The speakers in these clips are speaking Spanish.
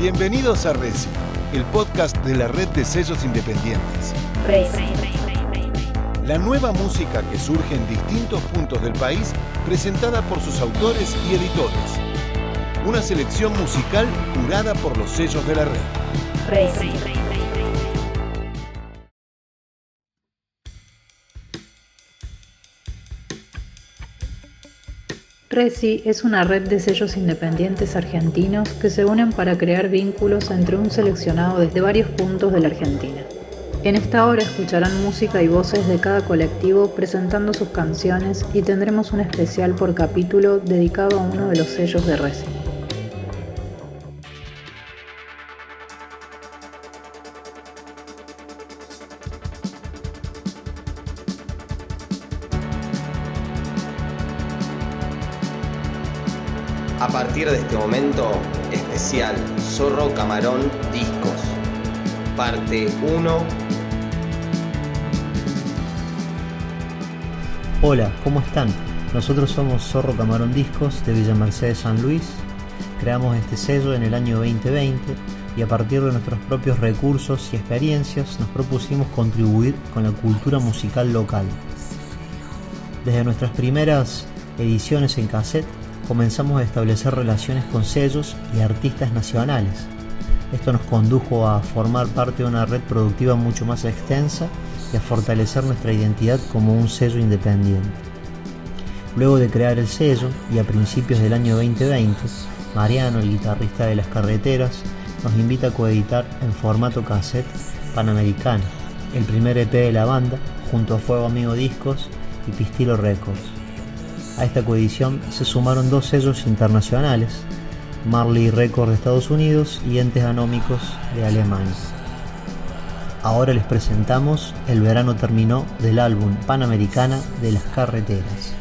Bienvenidos a Reci, el podcast de la red de sellos independientes. La nueva música que surge en distintos puntos del país, presentada por sus autores y editores. Una selección musical curada por los sellos de la red. Resi es una red de sellos independientes argentinos que se unen para crear vínculos entre un seleccionado desde varios puntos de la Argentina. En esta hora escucharán música y voces de cada colectivo presentando sus canciones y tendremos un especial por capítulo dedicado a uno de los sellos de Resi. Partir de este momento, especial Zorro Camarón Discos. Parte 1. Hola, ¿cómo están? Nosotros somos Zorro Camarón Discos de Villa Mercedes San Luis. Creamos este sello en el año 2020 y a partir de nuestros propios recursos y experiencias nos propusimos contribuir con la cultura musical local. Desde nuestras primeras ediciones en cassette comenzamos a establecer relaciones con sellos y artistas nacionales. Esto nos condujo a formar parte de una red productiva mucho más extensa y a fortalecer nuestra identidad como un sello independiente. Luego de crear el sello y a principios del año 2020, Mariano, el guitarrista de las carreteras, nos invita a coeditar en formato cassette Panamericana, el primer EP de la banda, junto a Fuego Amigo Discos y Pistilo Records. A esta coedición se sumaron dos sellos internacionales, Marley Records de Estados Unidos y Entes Anómicos de Alemania. Ahora les presentamos El verano terminó del álbum Panamericana de las carreteras.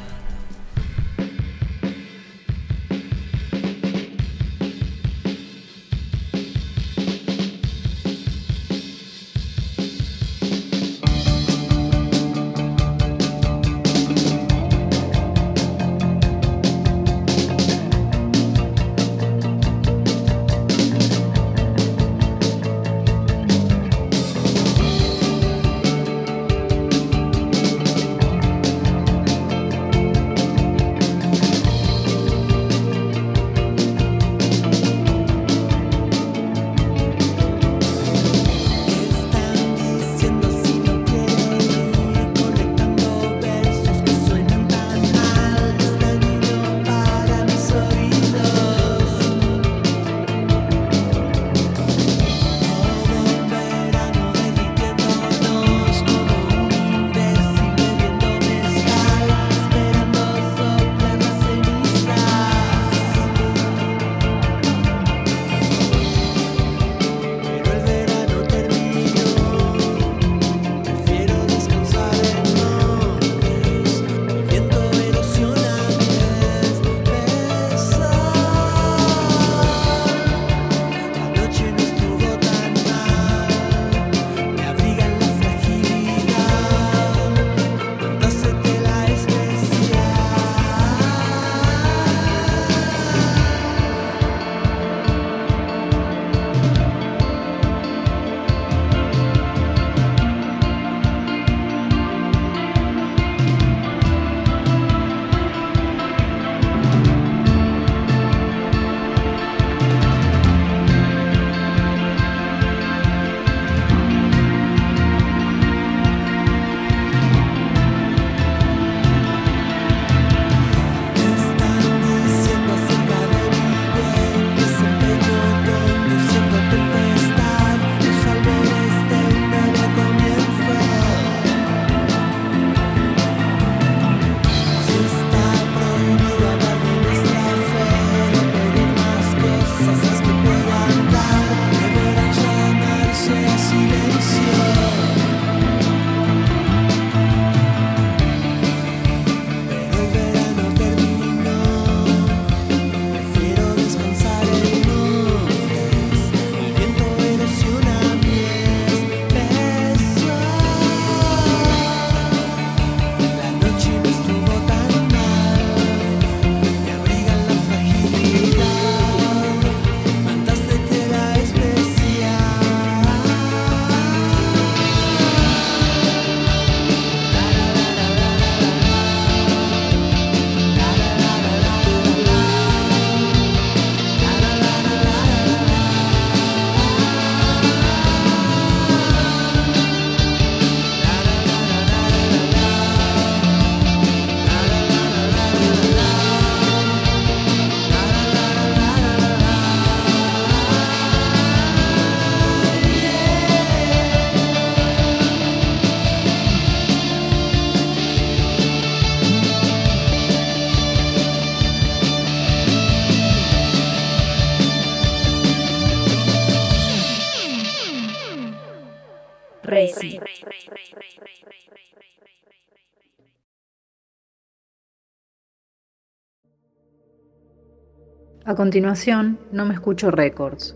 Continuación, No me escucho Records,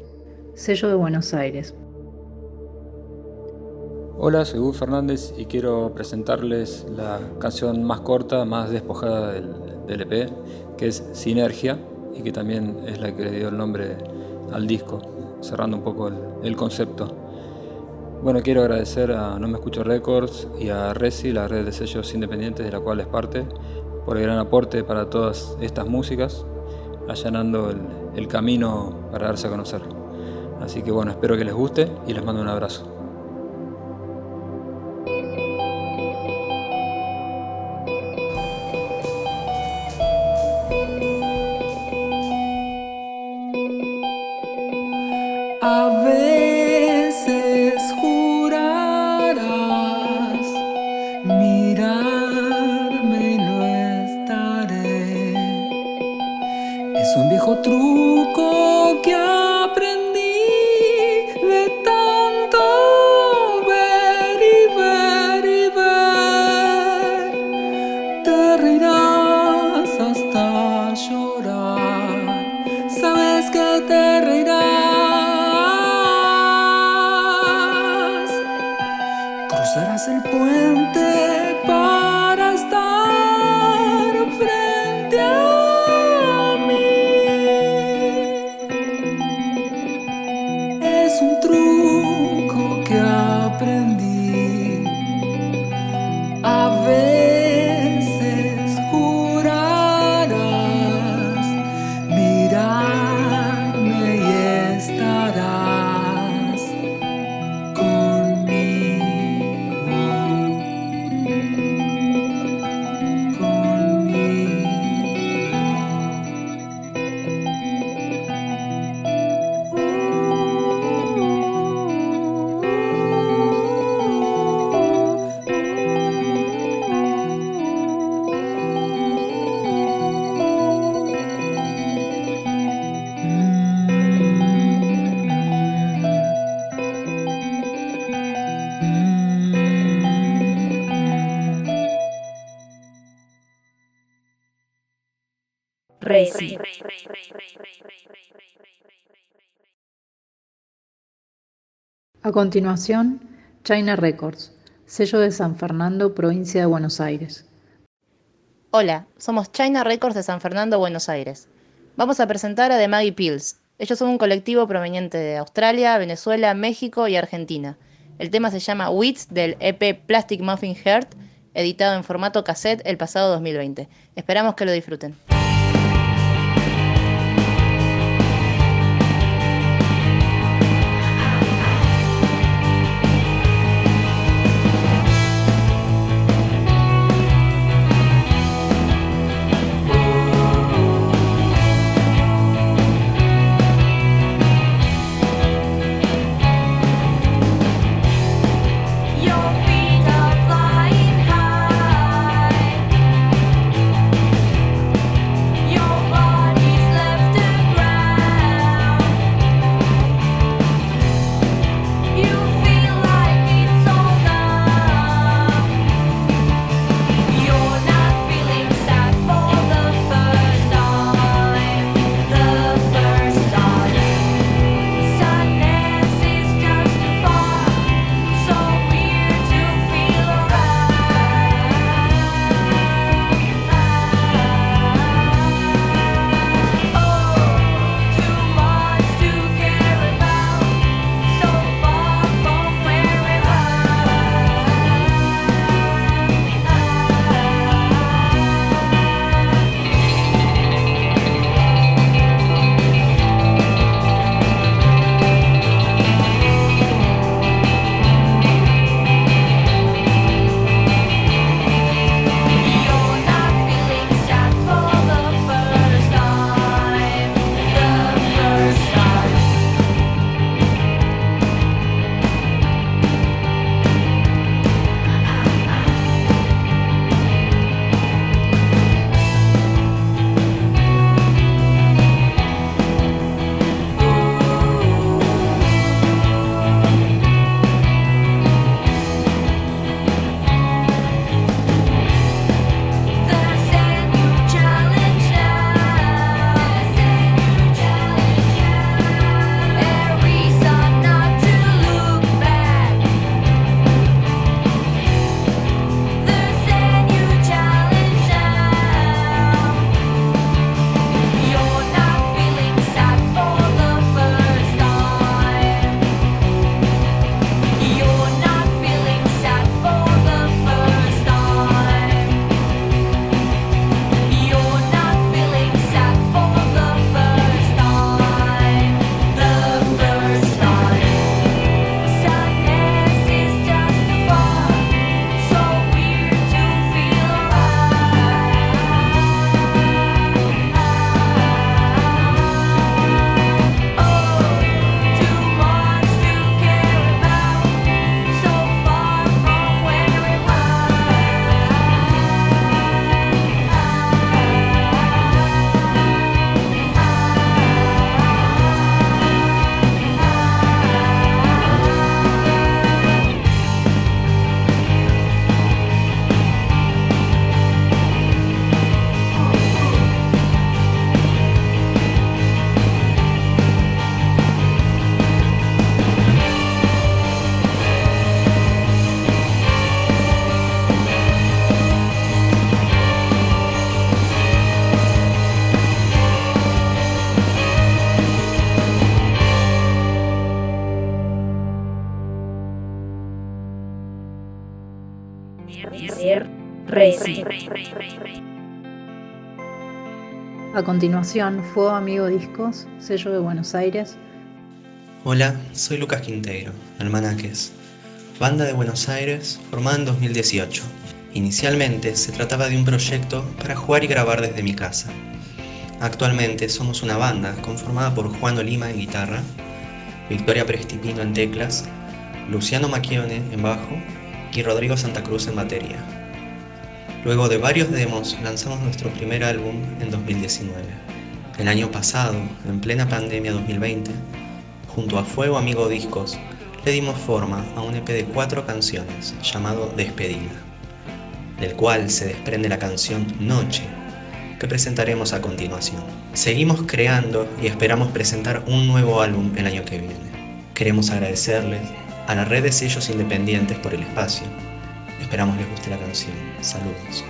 sello de Buenos Aires. Hola, soy Hugo Fernández y quiero presentarles la canción más corta, más despojada del, EP, que es Sinergia y que también es la que le dio el nombre al disco, cerrando un poco el, concepto. Bueno, quiero agradecer a No Me Escucho Records y a Resi, la red de sellos independientes de la cual es parte, por el gran aporte para todas estas músicas allanando el, camino para darse a conocer. Así que bueno, espero que les guste y les mando un abrazo. Racing. A continuación, China Records, sello de San Fernando, provincia de Buenos Aires. Hola, somos China Records de San Fernando, Buenos Aires. Vamos a presentar a The Maggie Pills. Ellos son un colectivo proveniente de Australia, Venezuela, México y Argentina. El tema se llama Wits del EP Plastic Muffin Heart, editado en formato cassette el pasado 2020. Esperamos que lo disfruten. A continuación, Fuego Amigo Discos, sello de Buenos Aires. Hola, soy Lucas Quinteiro, Almanaques, banda de Buenos Aires formada en 2018. Inicialmente se trataba de un proyecto para jugar y grabar desde mi casa. Actualmente somos una banda conformada por Juan Olima en guitarra, Victoria Prestipino en teclas, Luciano Macchione en bajo y Rodrigo Santa Cruz en batería. Luego de varios demos lanzamos nuestro primer álbum en 2019. El año pasado, en plena pandemia 2020, junto a Fuego Amigo Discos, le dimos forma a un EP de cuatro canciones llamado Despedida, del cual se desprende la canción Noche, que presentaremos a continuación. Seguimos creando y esperamos presentar un nuevo álbum el año que viene. Queremos agradecerles a la red de sellos independientes por el espacio. Esperamos les guste la canción. Saludos.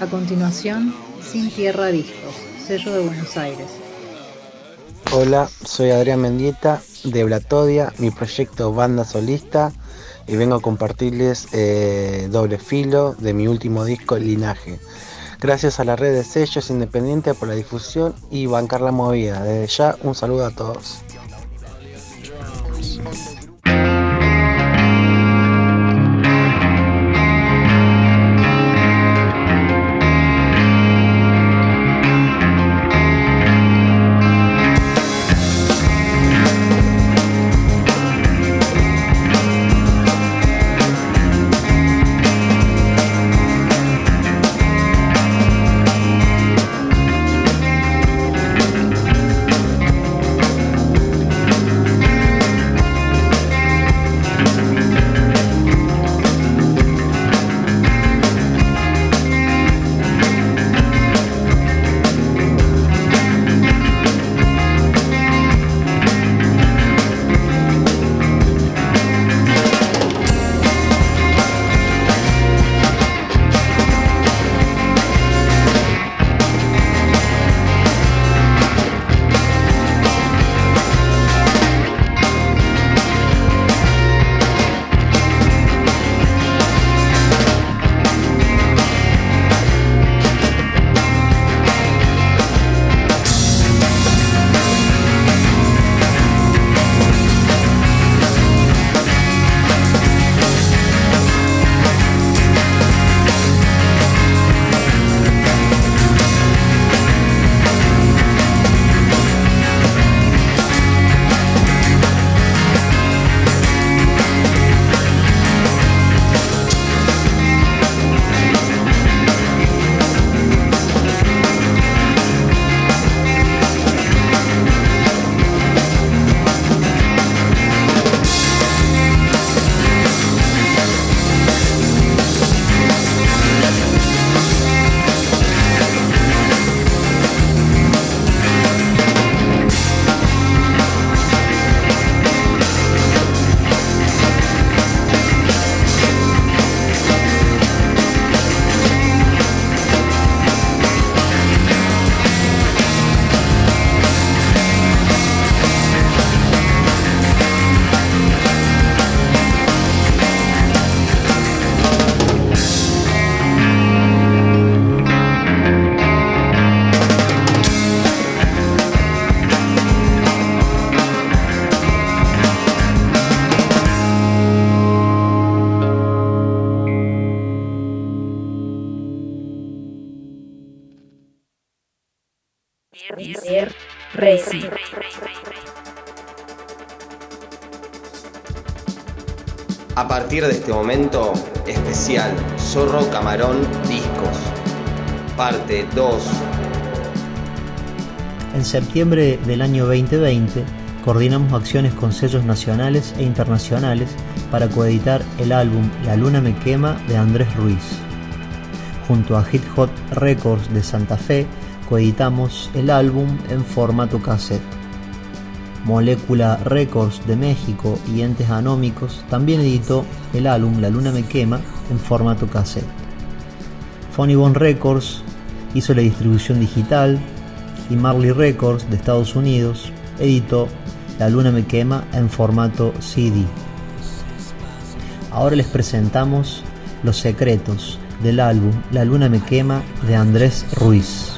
A continuación, Sin Tierra Discos, sello de Buenos Aires. Hola, soy Adrián Mendieta de Blatodia, mi proyecto banda solista, y vengo a compartirles eh, doble filo de mi último disco Linaje. Gracias a la red de sellos independientes por la difusión y bancar la movida. Desde ya, un saludo a todos. A partir de este momento, especial Zorro Camarón Discos. Parte 2. En septiembre del año 2020, coordinamos acciones con sellos nacionales e internacionales para coeditar el álbum La Luna Me Quema de Andrés Ruiz. Junto a Hit Hot Records de Santa Fe, coeditamos el álbum en formato cassette. Molécula Records de México y Entes Anómicos también editó el álbum La Luna Me Quema en formato cassette. Bone Records hizo la distribución digital y Marley Records de Estados Unidos editó La Luna Me Quema en formato CD. Ahora les presentamos Los Secretos del álbum La Luna Me Quema de Andrés Ruiz.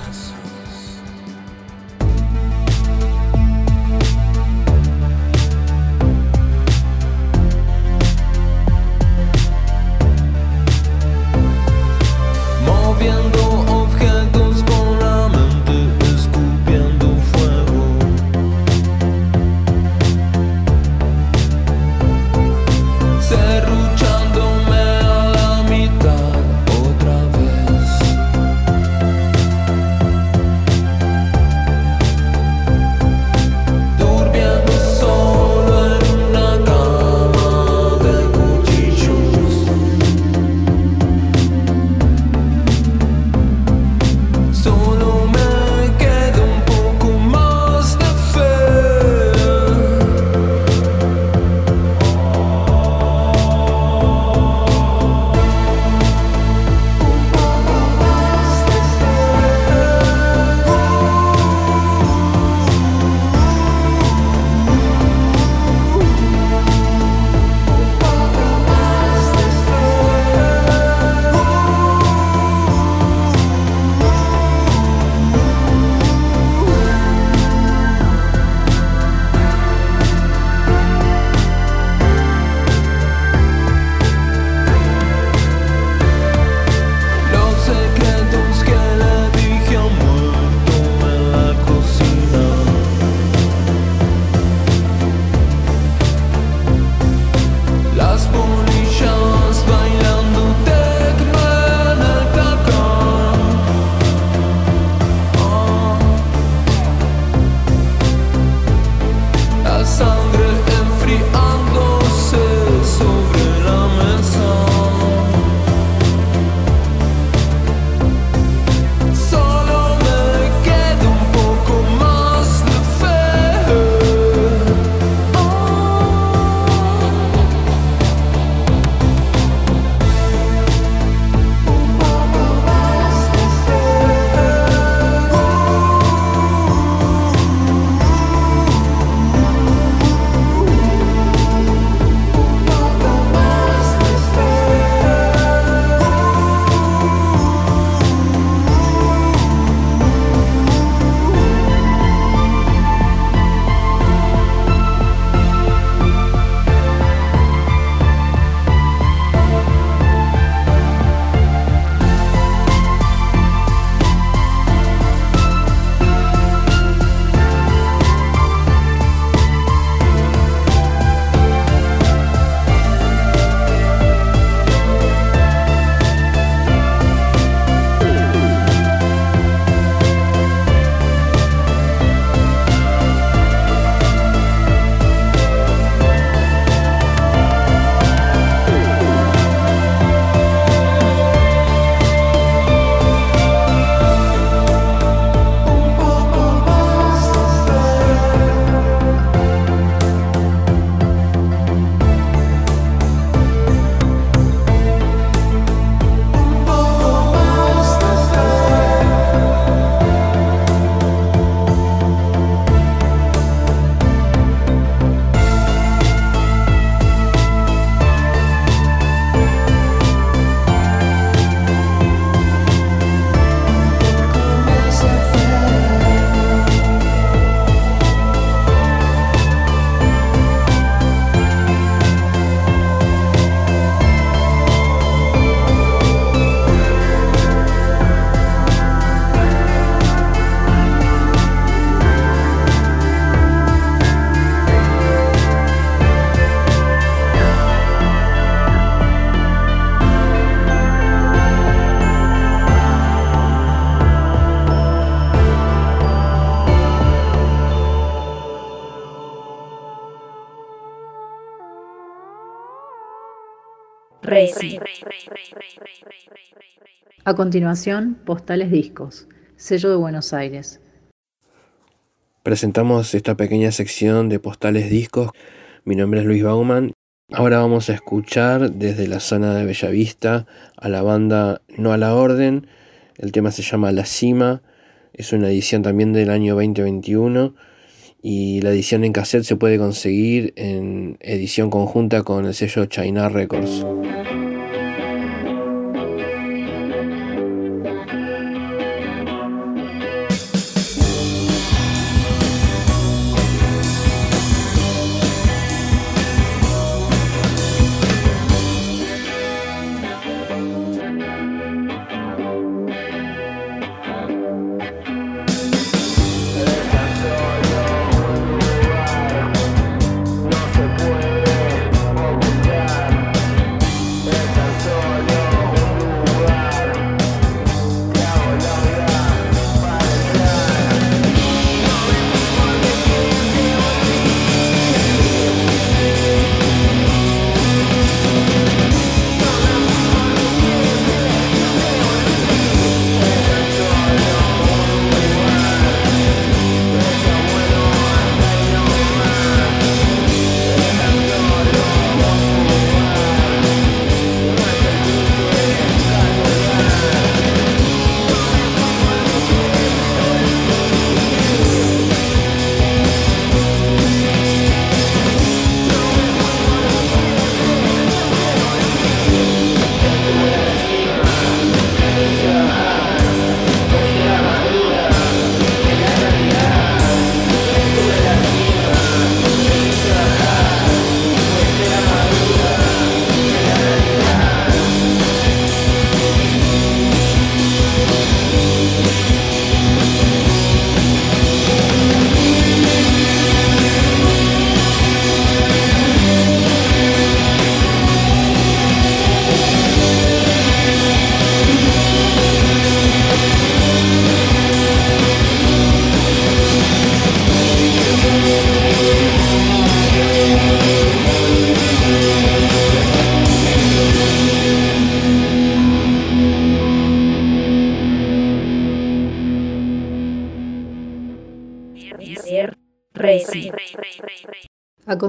A continuación, Postales Discos, sello de Buenos Aires. Presentamos esta pequeña sección de Postales Discos. Mi nombre es Luis Bauman. Ahora vamos a escuchar desde la zona de Bellavista a la banda No a la Orden. El tema se llama La Cima. Es una edición también del año 2021 y la edición en cassette se puede conseguir en edición conjunta con el sello China Records.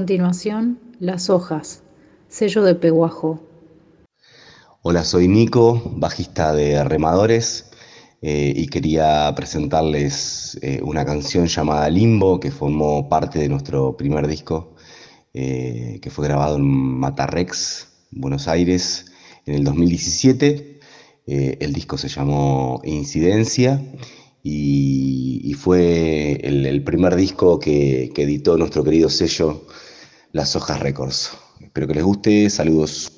Continuación, Las Hojas, sello de Peguajo. Hola, soy Nico, bajista de Remadores, eh, y quería presentarles eh, una canción llamada Limbo, que formó parte de nuestro primer disco, eh, que fue grabado en Matarrex, Buenos Aires, en el 2017. el disco se llamó Incidencia y, fue el, primer disco que, que editó nuestro querido sello Las Hojas Records. Espero que les guste, saludos.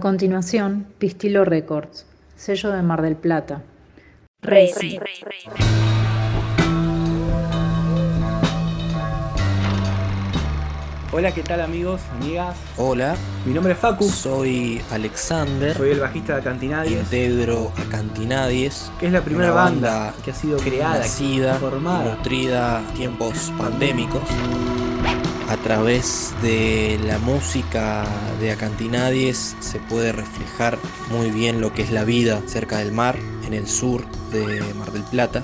A continuación, Pistilo Records, sello de Mar del Plata. Racing. Hola, ¿qué tal amigos, amigas? Hola. Mi nombre es Facu. Soy Alexander. Soy el bajista de Acantinadies. Integro Acantinadies. Que es la primera banda, que ha sido creada, nacida, formada, nutrida tiempos pandémicos. A través de la música de Acantinadies se puede reflejar muy bien lo que es la vida cerca del mar, en el sur de Mar del Plata.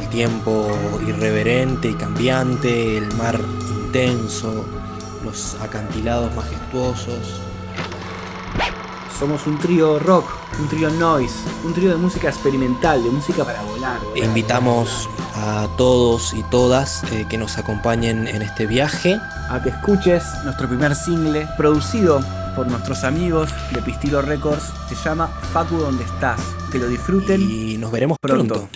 El tiempo irreverente y cambiante, el mar intenso, los acantilados majestuosos. Somos un trío rock, un trío noise, un trío de música experimental, de música para volar. invitamos a todos y todas eh, que nos acompañen en este viaje. A que escuches nuestro primer single, producido por nuestros amigos de Pistilo Records, se llama Facu Donde Estás. Que lo disfruten y nos veremos pronto.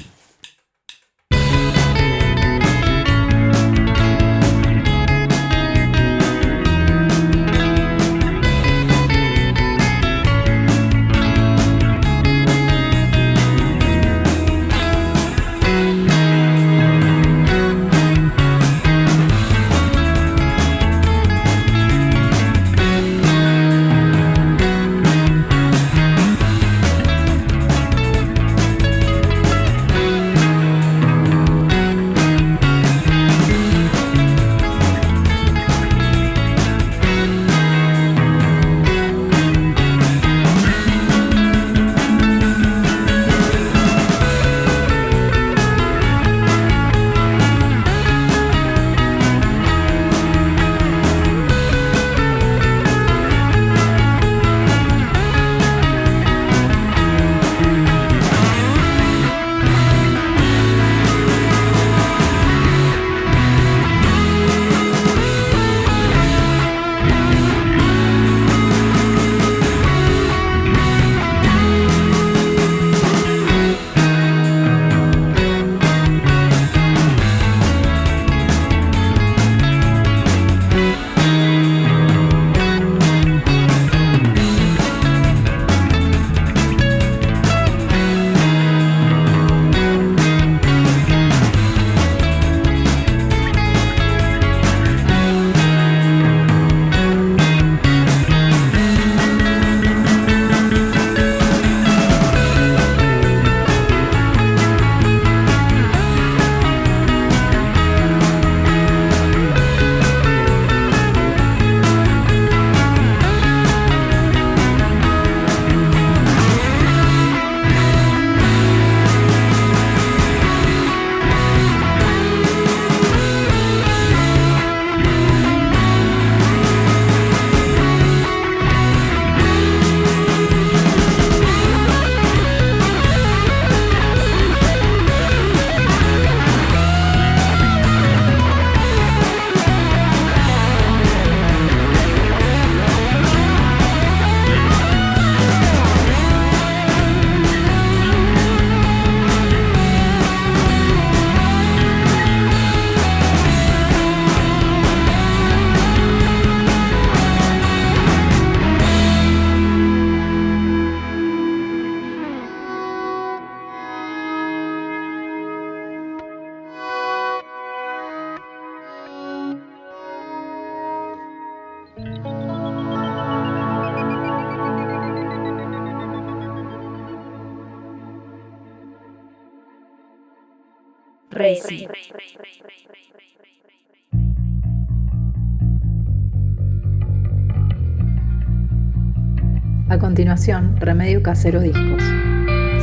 A continuación, Remedio Casero Discos,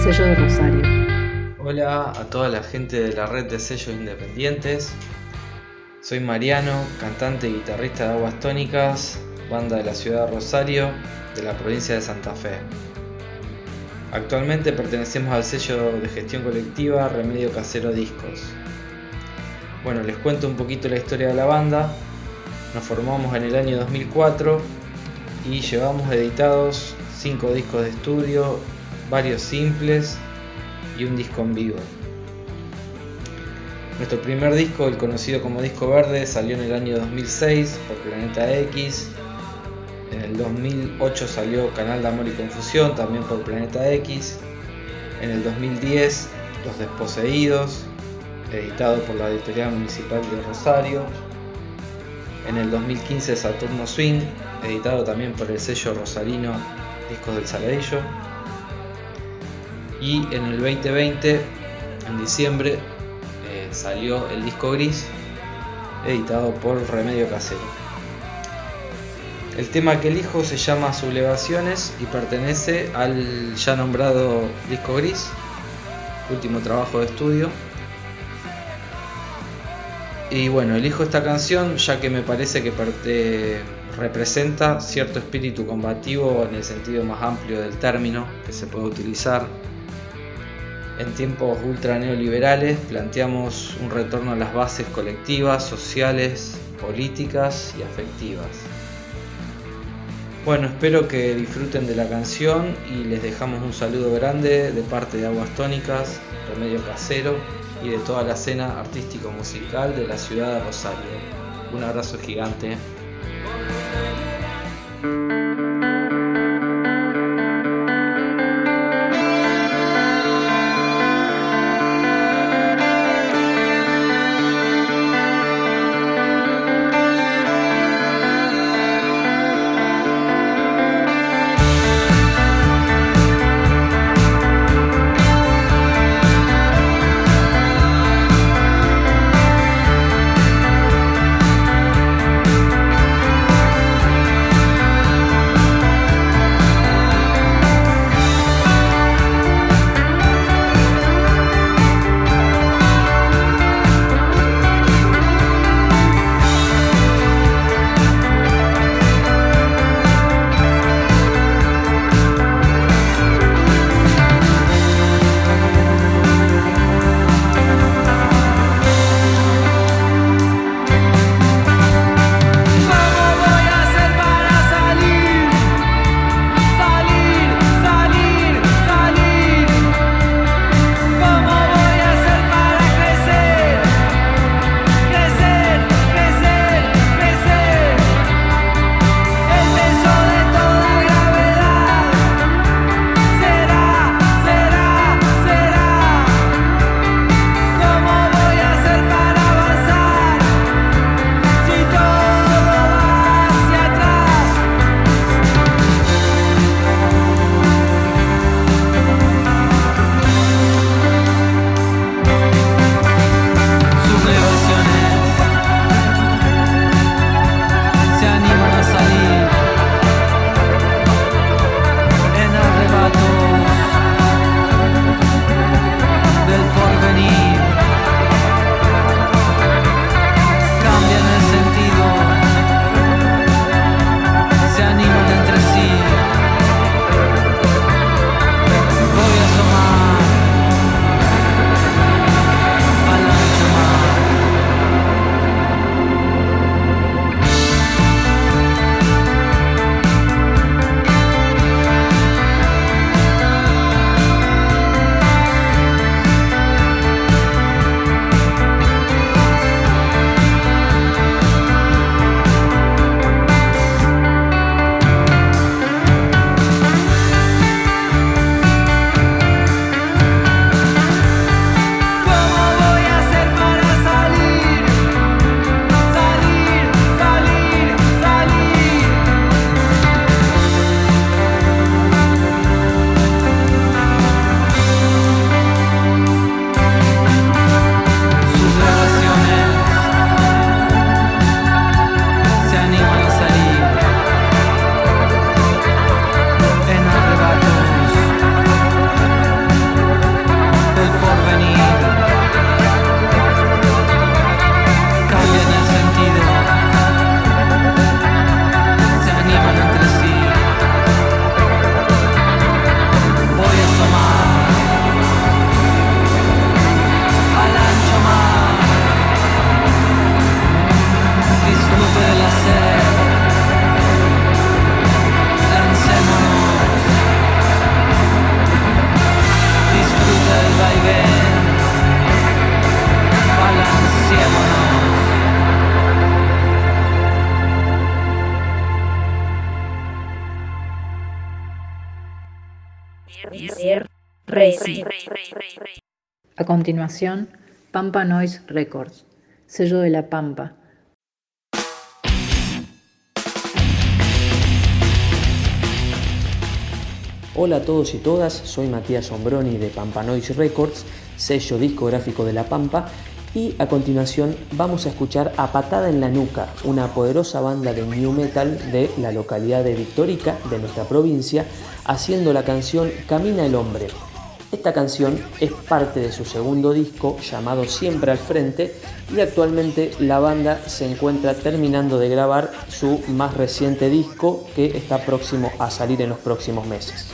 sello de Rosario. Hola a toda la gente de la red de sellos independientes. Soy Mariano, cantante y guitarrista de Aguas Tónicas, banda de la ciudad de Rosario, de la provincia de Santa Fe. Actualmente pertenecemos al sello de gestión colectiva Remedio Casero Discos. Bueno, les cuento un poquito la historia de la banda. Nos formamos en el año 2004 y llevamos editados 5 discos de estudio, varios simples y un disco en vivo. Nuestro primer disco, el conocido como Disco Verde, salió en el año 2006 por Planeta X. En el 2008 salió Canal de Amor y Confusión, también por Planeta X. En el 2010 Los Desposeídos, editado por la Editorial Municipal de Rosario. En el 2015 Saturno Swing, editado también por el sello rosarino Discos del Saladillo. Y en el 2020, en diciembre, eh, salió el disco gris, editado por Remedio Casero. El tema que elijo se llama Sublevaciones y pertenece al ya nombrado disco gris, último trabajo de estudio. Y bueno, elijo esta canción ya que me parece que parte representa cierto espíritu combativo en el sentido más amplio del término que se puede utilizar. En tiempos ultra neoliberales planteamos un retorno a las bases colectivas, sociales, políticas y afectivas. Bueno, espero que disfruten de la canción y les dejamos un saludo grande de parte de Aguas Tónicas, Remedio Casero y de toda la escena artístico-musical de la ciudad de Rosario. Un abrazo gigante. A continuación, Pampa Noise Records, sello de la Pampa. Hola a todos y todas, soy Matías Sombroni de Pampa Noise Records, sello discográfico de La Pampa, y a continuación vamos a escuchar a Patada en la Nuca, una poderosa banda de new metal de la localidad de Victorica, de nuestra provincia, haciendo la canción Camina el Hombre. Esta canción es parte de su segundo disco llamado Siempre al Frente y actualmente la banda se encuentra terminando de grabar su más reciente disco que está próximo a salir en los próximos meses.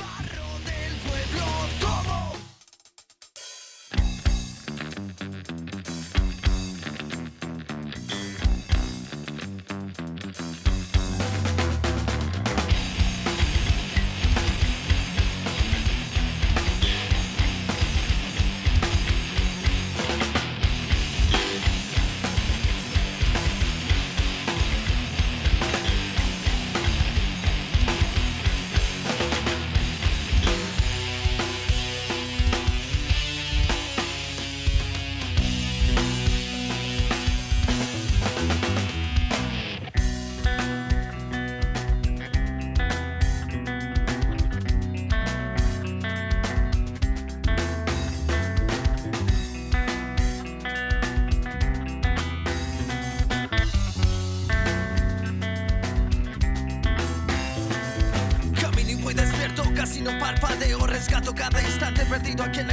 Doit qu'elle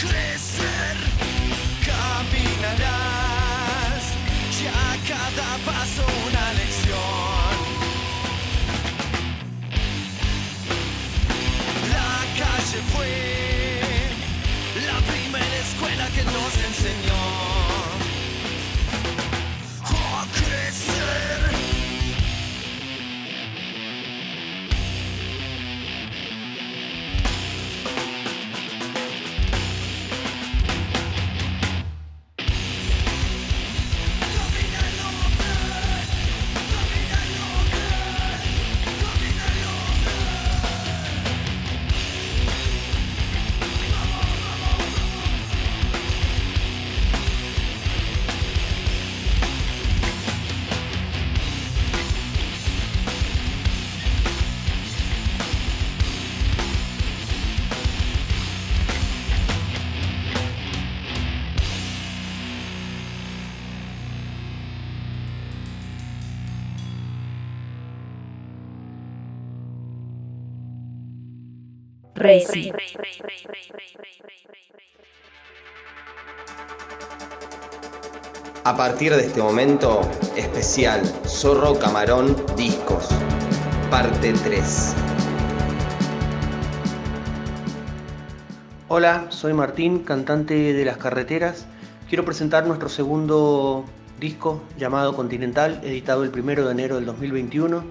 crecer caminarás, ya cada paso una lección. La calle fue la primera escuela que nos enseñó a crecer. Racing. A partir de este momento, especial Zorro Camarón Discos, parte 3. Hola, soy Martín, cantante de Las Carreteras. Quiero presentar nuestro segundo disco llamado Continental, editado el 1 de enero del 2021,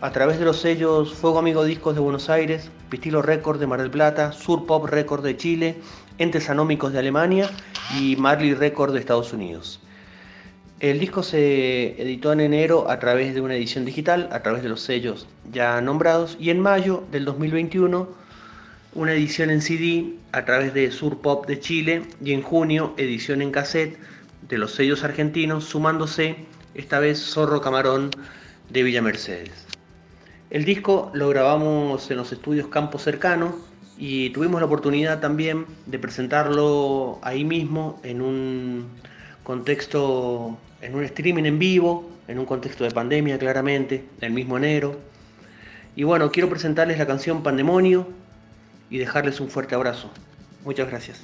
a través de los sellos Fuego Amigo Discos de Buenos Aires, Pistilo Record de Mar del Plata, Sur Pop Record de Chile, Entes Anómicos de Alemania y Marley Record de Estados Unidos. El disco se editó en enero a través de una edición digital, a través de los sellos ya nombrados, y en mayo del 2021 una edición en CD a través de Sur Pop de Chile y en junio edición en cassette de los sellos argentinos, sumándose esta vez Zorro Camarón de Villa Mercedes. El disco lo grabamos en los estudios Campo Cercano y tuvimos la oportunidad también de presentarlo ahí mismo en un contexto, en un streaming en vivo, en un contexto de pandemia claramente, el mismo enero. Y bueno, quiero presentarles la canción Pandemonio y dejarles un fuerte abrazo. Muchas gracias.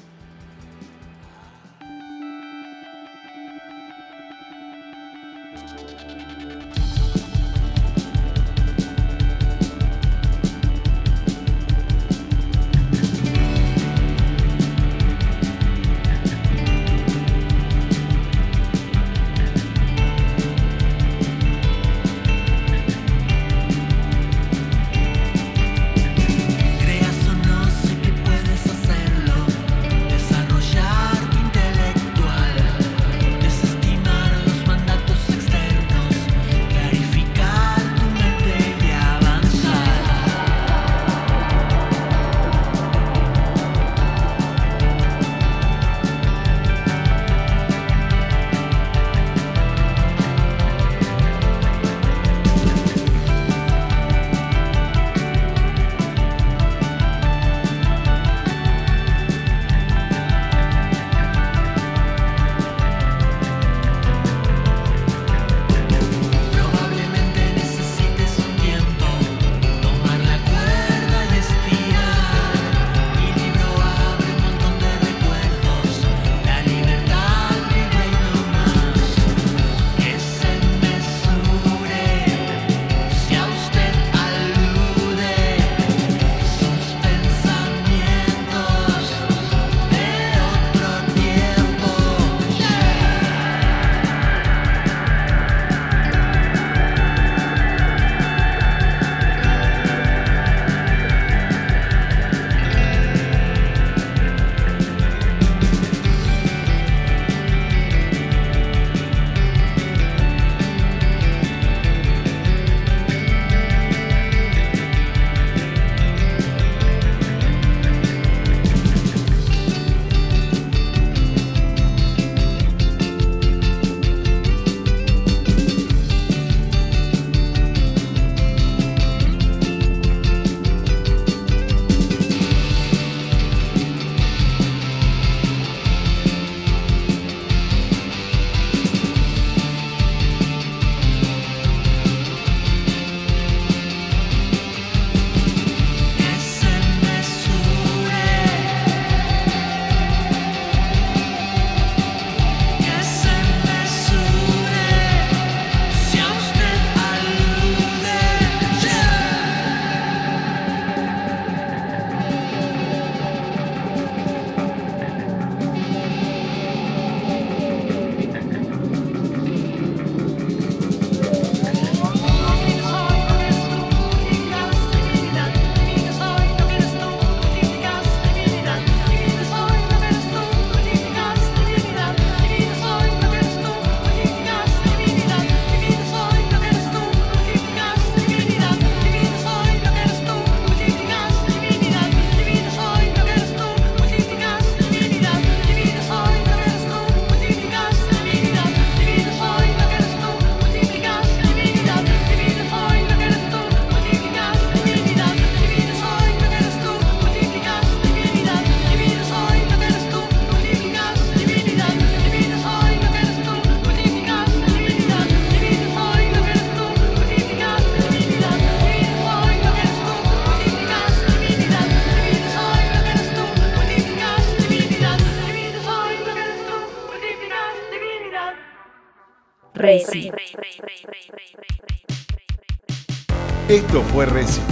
Esto fue Racing,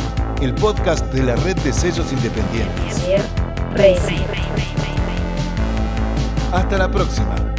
el podcast de la red de sellos independientes. Hasta la próxima.